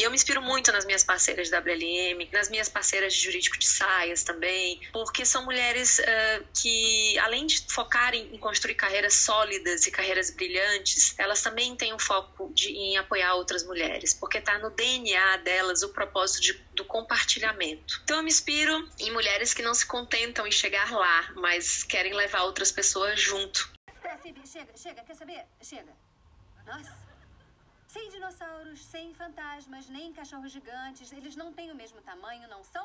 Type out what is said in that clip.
E eu me inspiro muito nas minhas parceiras de WLM, nas minhas parceiras de jurídico de saias também, porque são mulheres uh, que, além de focarem em construir carreiras sólidas e carreiras brilhantes, elas também têm um foco de, em apoiar outras mulheres, porque está no DNA delas o propósito de, do compartilhamento. Então eu me inspiro em mulheres que não se contentam em chegar lá, mas querem levar outras pessoas junto. Phoebe, chega, chega, quer saber? Chega. Nossa. Sem dinossauros, sem fantasmas, nem cachorros gigantes, eles não têm o mesmo tamanho, não são